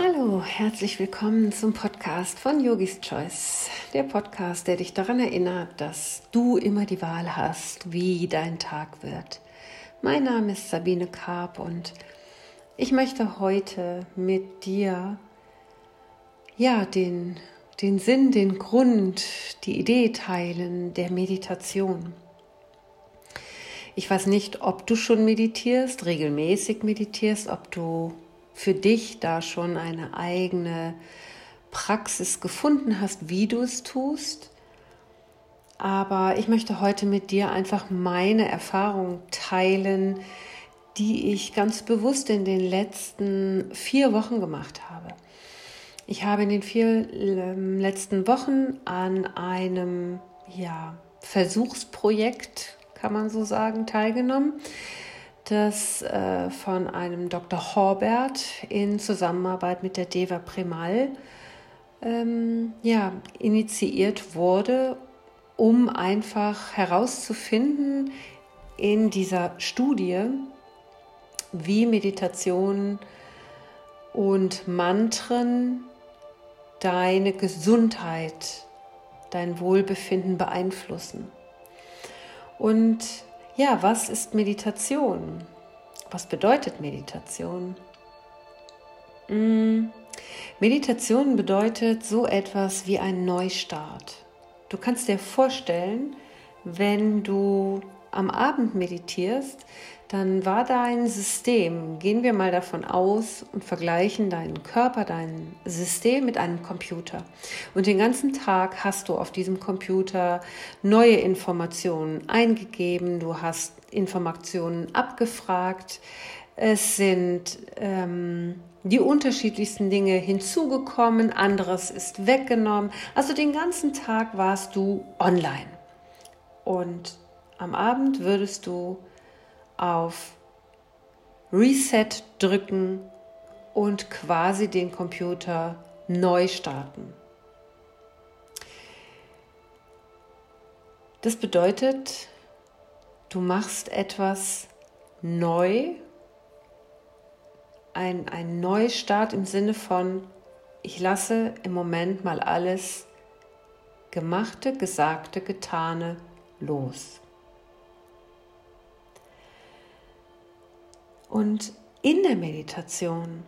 Hallo, herzlich willkommen zum Podcast von Yogis Choice. Der Podcast, der dich daran erinnert, dass du immer die Wahl hast, wie dein Tag wird. Mein Name ist Sabine Karp und ich möchte heute mit dir ja den, den Sinn, den Grund, die Idee teilen der Meditation. Ich weiß nicht, ob du schon meditierst, regelmäßig meditierst, ob du für dich da schon eine eigene Praxis gefunden hast, wie du es tust. Aber ich möchte heute mit dir einfach meine Erfahrung teilen, die ich ganz bewusst in den letzten vier Wochen gemacht habe. Ich habe in den vier ähm, letzten Wochen an einem ja, Versuchsprojekt, kann man so sagen, teilgenommen das äh, von einem Dr. Horbert in Zusammenarbeit mit der Deva Primal ähm, ja, initiiert wurde, um einfach herauszufinden in dieser Studie, wie Meditation und Mantren deine Gesundheit, dein Wohlbefinden beeinflussen. Und ja, was ist Meditation? Was bedeutet Meditation? Mm, Meditation bedeutet so etwas wie ein Neustart. Du kannst dir vorstellen, wenn du am Abend meditierst, dann war dein System, gehen wir mal davon aus und vergleichen deinen Körper, dein System mit einem Computer. Und den ganzen Tag hast du auf diesem Computer neue Informationen eingegeben, du hast Informationen abgefragt, es sind ähm, die unterschiedlichsten Dinge hinzugekommen, anderes ist weggenommen. Also den ganzen Tag warst du online. Und am Abend würdest du auf Reset drücken und quasi den Computer neu starten. Das bedeutet, du machst etwas neu, ein, ein Neustart im Sinne von, ich lasse im Moment mal alles Gemachte, Gesagte, Getane los. Und in der Meditation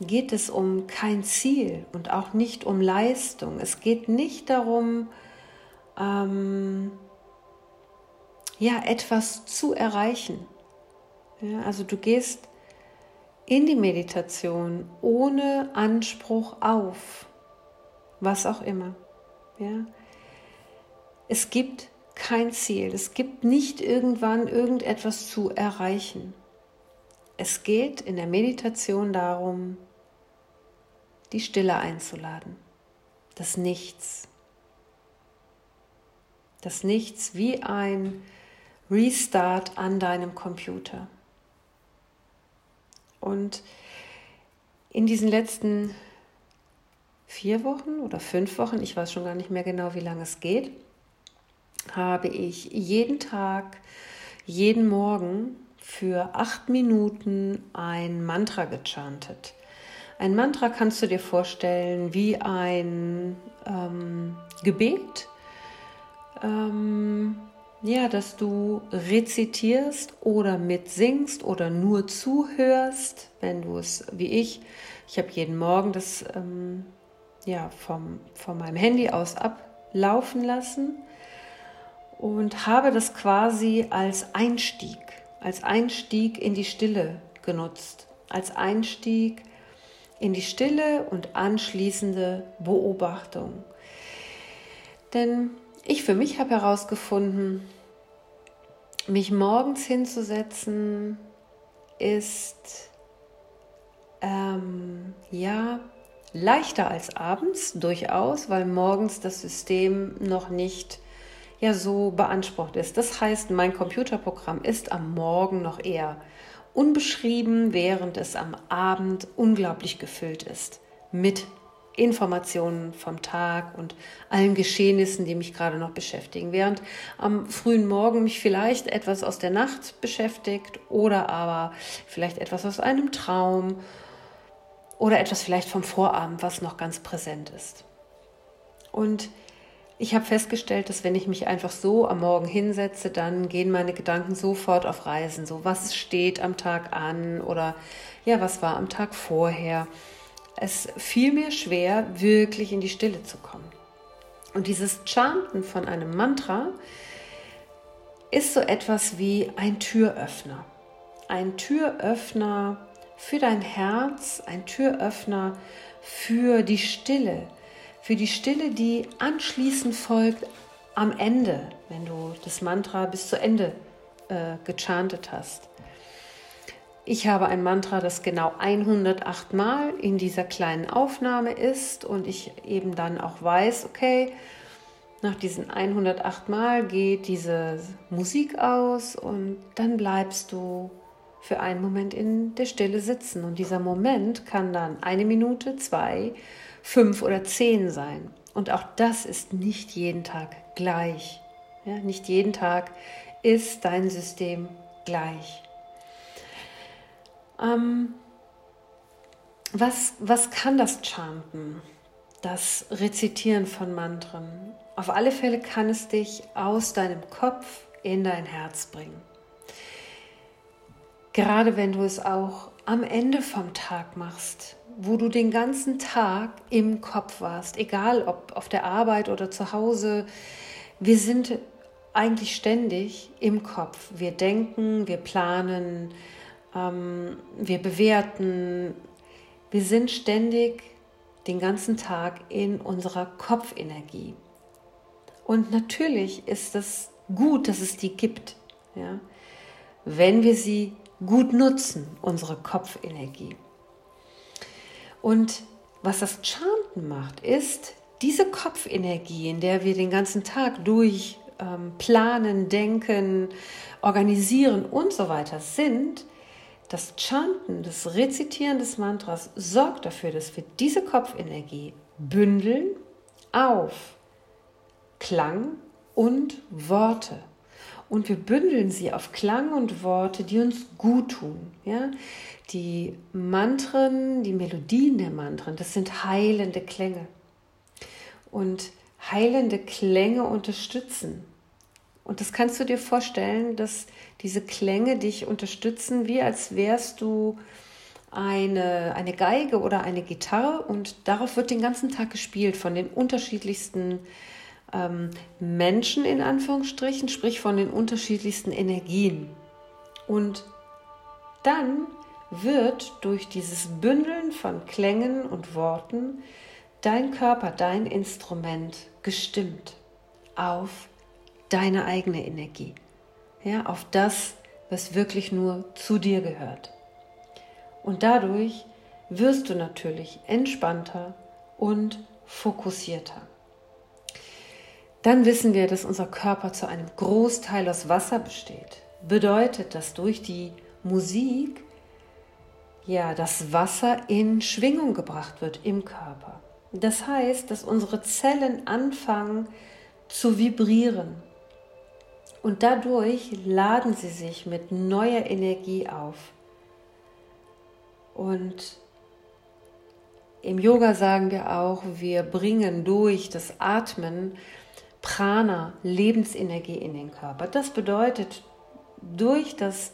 geht es um kein Ziel und auch nicht um Leistung. Es geht nicht darum, ähm, ja, etwas zu erreichen. Ja, also du gehst in die Meditation ohne Anspruch auf was auch immer. Ja. Es gibt kein Ziel. Es gibt nicht irgendwann irgendetwas zu erreichen. Es geht in der Meditation darum, die Stille einzuladen, das Nichts. Das Nichts wie ein Restart an deinem Computer. Und in diesen letzten vier Wochen oder fünf Wochen, ich weiß schon gar nicht mehr genau, wie lange es geht, habe ich jeden Tag, jeden Morgen für acht Minuten ein Mantra gechantet. Ein Mantra kannst du dir vorstellen wie ein ähm, Gebet, ähm, ja, dass du rezitierst oder mitsingst oder nur zuhörst, wenn du es wie ich. Ich habe jeden Morgen das ähm, ja, vom, von meinem Handy aus ablaufen lassen und habe das quasi als Einstieg, als Einstieg in die Stille genutzt, als Einstieg in die Stille und anschließende Beobachtung. Denn ich für mich habe herausgefunden, mich morgens hinzusetzen ist ähm, ja leichter als abends durchaus, weil morgens das System noch nicht ja so beansprucht ist. Das heißt, mein Computerprogramm ist am Morgen noch eher unbeschrieben, während es am Abend unglaublich gefüllt ist mit Informationen vom Tag und allen Geschehnissen, die mich gerade noch beschäftigen. Während am frühen Morgen mich vielleicht etwas aus der Nacht beschäftigt oder aber vielleicht etwas aus einem Traum oder etwas vielleicht vom Vorabend, was noch ganz präsent ist. Und ich habe festgestellt, dass wenn ich mich einfach so am Morgen hinsetze, dann gehen meine Gedanken sofort auf Reisen. So, was steht am Tag an oder ja, was war am Tag vorher. Es fiel mir schwer, wirklich in die Stille zu kommen. Und dieses Chanten von einem Mantra ist so etwas wie ein Türöffner. Ein Türöffner für dein Herz, ein Türöffner für die Stille, für die Stille, die anschließend folgt am Ende, wenn du das Mantra bis zu Ende äh, gechantet hast. Ich habe ein Mantra, das genau 108 Mal in dieser kleinen Aufnahme ist und ich eben dann auch weiß, okay, nach diesen 108 Mal geht diese Musik aus und dann bleibst du für einen Moment in der Stille sitzen. Und dieser Moment kann dann eine Minute, zwei, fünf oder zehn sein. Und auch das ist nicht jeden Tag gleich. Ja, nicht jeden Tag ist dein System gleich. Ähm, was, was kann das Chanten, das Rezitieren von Mantren? Auf alle Fälle kann es dich aus deinem Kopf in dein Herz bringen. Gerade wenn du es auch am Ende vom Tag machst, wo du den ganzen Tag im Kopf warst, egal ob auf der Arbeit oder zu Hause. Wir sind eigentlich ständig im Kopf. Wir denken, wir planen, ähm, wir bewerten. Wir sind ständig den ganzen Tag in unserer Kopfenergie. Und natürlich ist es gut, dass es die gibt, ja? wenn wir sie gut nutzen, unsere Kopfenergie. Und was das Chanten macht, ist diese Kopfenergie, in der wir den ganzen Tag durch ähm, planen, denken, organisieren und so weiter sind, das Chanten, das Rezitieren des Mantras sorgt dafür, dass wir diese Kopfenergie bündeln auf Klang und Worte und wir bündeln sie auf Klang und Worte, die uns gut tun. Ja? Die Mantren, die Melodien der Mantren, das sind heilende Klänge. Und heilende Klänge unterstützen. Und das kannst du dir vorstellen, dass diese Klänge dich unterstützen, wie als wärst du eine, eine Geige oder eine Gitarre und darauf wird den ganzen Tag gespielt von den unterschiedlichsten ähm, Menschen in Anführungsstrichen, sprich von den unterschiedlichsten Energien. Und dann wird durch dieses Bündeln von Klängen und Worten dein Körper, dein Instrument gestimmt auf deine eigene Energie, ja, auf das, was wirklich nur zu dir gehört. Und dadurch wirst du natürlich entspannter und fokussierter. Dann wissen wir, dass unser Körper zu einem Großteil aus Wasser besteht. Bedeutet, dass durch die Musik ja das Wasser in Schwingung gebracht wird im Körper. Das heißt, dass unsere Zellen anfangen zu vibrieren. Und dadurch laden sie sich mit neuer Energie auf. Und im Yoga sagen wir auch, wir bringen durch das Atmen Prana, Lebensenergie in den Körper. Das bedeutet, durch das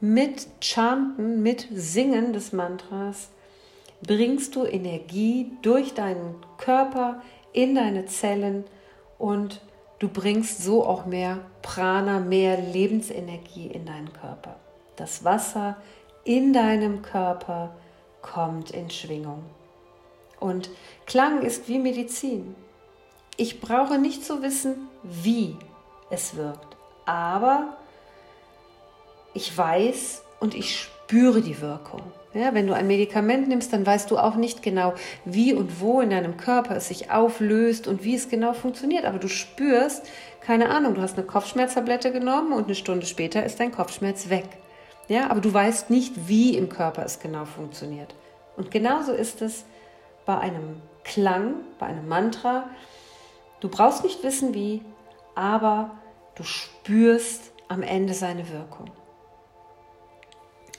mit Chanten, mit Singen des Mantras bringst du Energie durch deinen Körper in deine Zellen und du bringst so auch mehr Prana, mehr Lebensenergie in deinen Körper. Das Wasser in deinem Körper kommt in Schwingung. Und Klang ist wie Medizin. Ich brauche nicht zu wissen, wie es wirkt, aber ich weiß und ich spüre die Wirkung. Ja, wenn du ein Medikament nimmst, dann weißt du auch nicht genau, wie und wo in deinem Körper es sich auflöst und wie es genau funktioniert. Aber du spürst, keine Ahnung, du hast eine Kopfschmerztablette genommen und eine Stunde später ist dein Kopfschmerz weg. Ja, aber du weißt nicht, wie im Körper es genau funktioniert. Und genauso ist es bei einem Klang, bei einem Mantra, Du brauchst nicht wissen wie, aber du spürst am Ende seine Wirkung.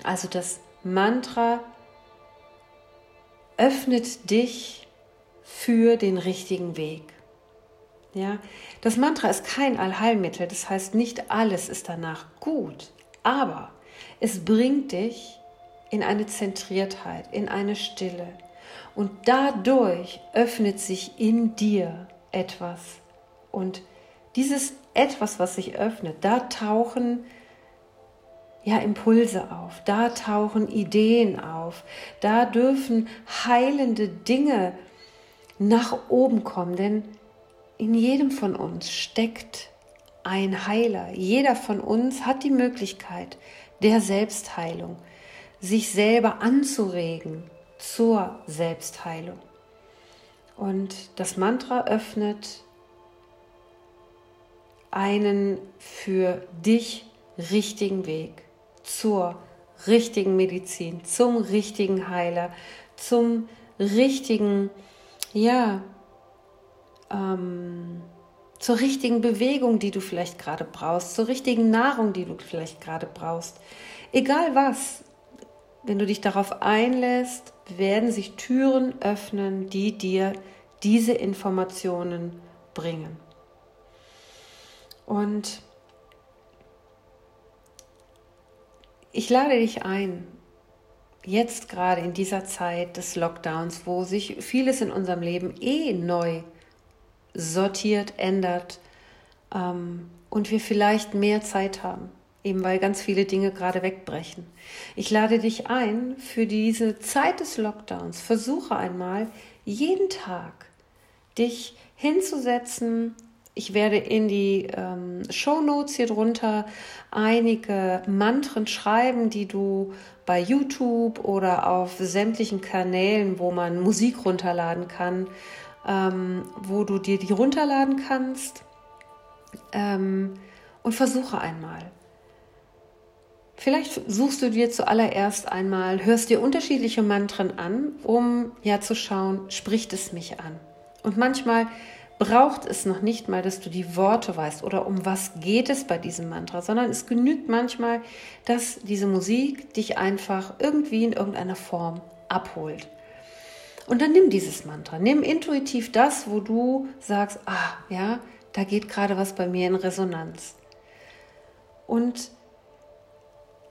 Also das Mantra öffnet dich für den richtigen Weg. Ja, das Mantra ist kein Allheilmittel, das heißt nicht alles ist danach gut, aber es bringt dich in eine Zentriertheit, in eine Stille und dadurch öffnet sich in dir etwas und dieses etwas, was sich öffnet, da tauchen ja Impulse auf, da tauchen Ideen auf, da dürfen heilende Dinge nach oben kommen, denn in jedem von uns steckt ein Heiler. Jeder von uns hat die Möglichkeit der Selbstheilung, sich selber anzuregen zur Selbstheilung. Und das Mantra öffnet einen für dich richtigen Weg zur richtigen Medizin, zum richtigen Heiler, zum richtigen, ja, ähm, zur richtigen Bewegung, die du vielleicht gerade brauchst, zur richtigen Nahrung, die du vielleicht gerade brauchst. Egal was, wenn du dich darauf einlässt, werden sich Türen öffnen, die dir diese Informationen bringen. Und ich lade dich ein, jetzt gerade in dieser Zeit des Lockdowns, wo sich vieles in unserem Leben eh neu sortiert, ändert ähm, und wir vielleicht mehr Zeit haben, eben weil ganz viele Dinge gerade wegbrechen. Ich lade dich ein, für diese Zeit des Lockdowns, versuche einmal jeden Tag dich hinzusetzen. Ich werde in die ähm, Show Notes hier drunter einige Mantren schreiben, die du bei YouTube oder auf sämtlichen Kanälen, wo man Musik runterladen kann, ähm, wo du dir die runterladen kannst. Ähm, und versuche einmal. Vielleicht suchst du dir zuallererst einmal, hörst dir unterschiedliche Mantren an, um ja zu schauen, spricht es mich an. Und manchmal braucht es noch nicht mal, dass du die Worte weißt oder um was geht es bei diesem Mantra, sondern es genügt manchmal, dass diese Musik dich einfach irgendwie in irgendeiner Form abholt. Und dann nimm dieses Mantra, nimm intuitiv das, wo du sagst, ah, ja, da geht gerade was bei mir in Resonanz. Und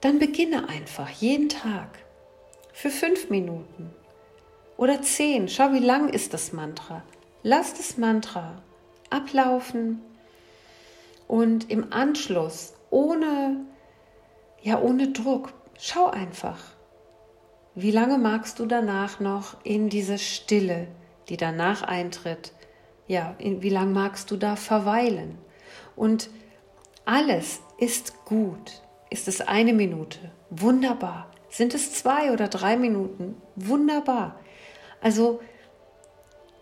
dann beginne einfach jeden Tag für fünf Minuten oder zehn. Schau, wie lang ist das Mantra. Lass das Mantra ablaufen und im Anschluss ohne ja ohne Druck schau einfach wie lange magst du danach noch in diese Stille, die danach eintritt? Ja, in, wie lange magst du da verweilen? Und alles ist gut. Ist es eine Minute? Wunderbar. Sind es zwei oder drei Minuten? Wunderbar. Also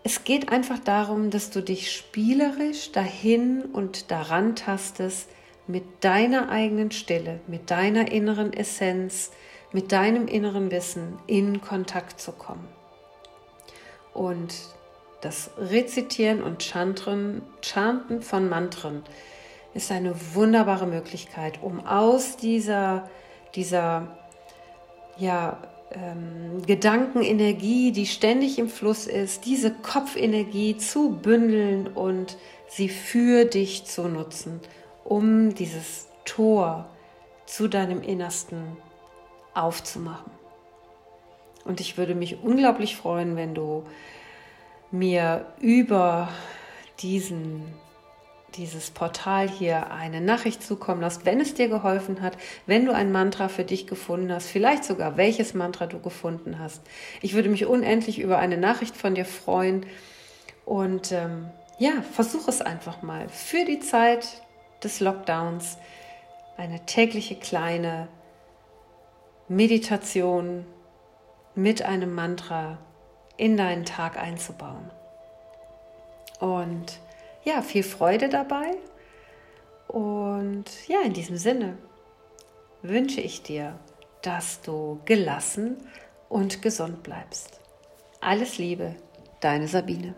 es geht einfach darum, dass du dich spielerisch dahin und daran tastest mit deiner eigenen Stille, mit deiner inneren Essenz, mit deinem inneren Wissen in Kontakt zu kommen. Und das Rezitieren und Chanten, Chanten von Mantren ist eine wunderbare Möglichkeit, um aus dieser, dieser ja, ähm, Gedankenenergie, die ständig im Fluss ist, diese Kopfenergie zu bündeln und sie für dich zu nutzen, um dieses Tor zu deinem Innersten aufzumachen. Und ich würde mich unglaublich freuen, wenn du mir über diesen, dieses Portal hier eine Nachricht zukommen lässt, wenn es dir geholfen hat, wenn du ein Mantra für dich gefunden hast, vielleicht sogar welches Mantra du gefunden hast. Ich würde mich unendlich über eine Nachricht von dir freuen. Und ähm, ja, versuch es einfach mal für die Zeit des Lockdowns eine tägliche kleine Meditation mit einem Mantra in deinen Tag einzubauen. Und ja, viel Freude dabei. Und ja, in diesem Sinne wünsche ich dir, dass du gelassen und gesund bleibst. Alles Liebe, deine Sabine.